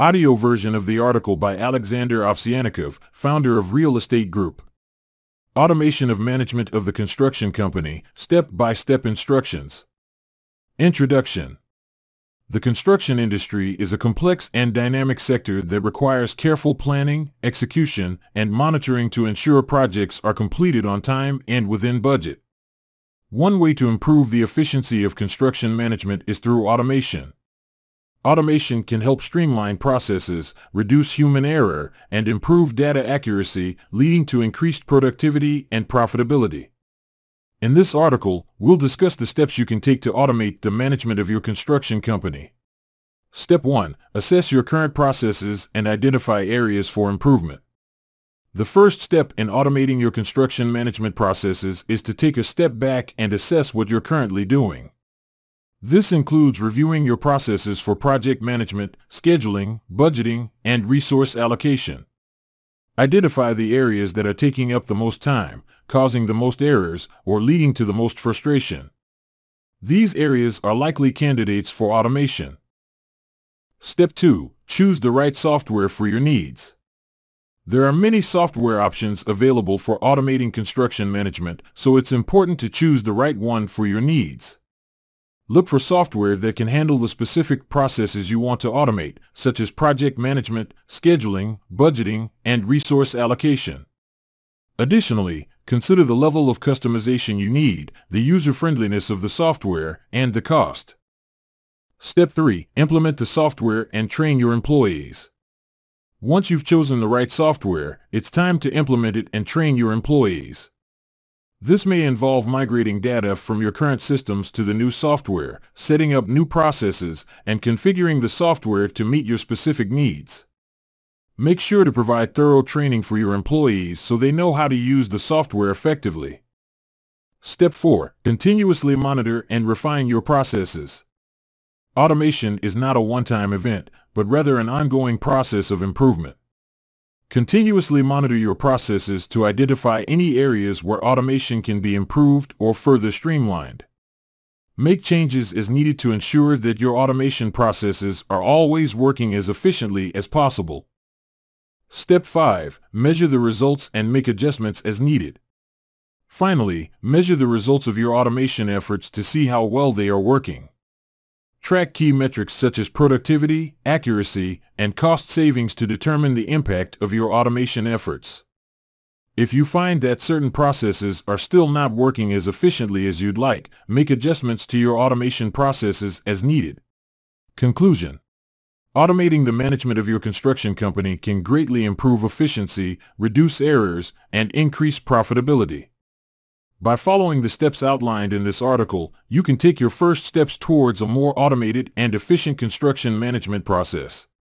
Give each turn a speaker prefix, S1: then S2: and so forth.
S1: Audio version of the article by Alexander Ovsyannikov, founder of Real Estate Group. Automation of Management of the Construction Company, Step-by-Step Instructions. Introduction. The construction industry is a complex and dynamic sector that requires careful planning, execution, and monitoring to ensure projects are completed on time and within budget. One way to improve the efficiency of construction management is through automation. Automation can help streamline processes, reduce human error, and improve data accuracy, leading to increased productivity and profitability. In this article, we'll discuss the steps you can take to automate the management of your construction company. Step 1. Assess your current processes and identify areas for improvement. The first step in automating your construction management processes is to take a step back and assess what you're currently doing. This includes reviewing your processes for project management, scheduling, budgeting, and resource allocation. Identify the areas that are taking up the most time, causing the most errors, or leading to the most frustration. These areas are likely candidates for automation. Step 2. Choose the right software for your needs. There are many software options available for automating construction management, so it's important to choose the right one for your needs. Look for software that can handle the specific processes you want to automate, such as project management, scheduling, budgeting, and resource allocation. Additionally, consider the level of customization you need, the user-friendliness of the software, and the cost. Step 3. Implement the software and train your employees. Once you've chosen the right software, it's time to implement it and train your employees. This may involve migrating data from your current systems to the new software, setting up new processes, and configuring the software to meet your specific needs. Make sure to provide thorough training for your employees so they know how to use the software effectively. Step 4. Continuously monitor and refine your processes. Automation is not a one-time event, but rather an ongoing process of improvement. Continuously monitor your processes to identify any areas where automation can be improved or further streamlined. Make changes as needed to ensure that your automation processes are always working as efficiently as possible. Step 5. Measure the results and make adjustments as needed. Finally, measure the results of your automation efforts to see how well they are working. Track key metrics such as productivity, accuracy, and cost savings to determine the impact of your automation efforts. If you find that certain processes are still not working as efficiently as you'd like, make adjustments to your automation processes as needed. Conclusion Automating the management of your construction company can greatly improve efficiency, reduce errors, and increase profitability. By following the steps outlined in this article, you can take your first steps towards a more automated and efficient construction management process.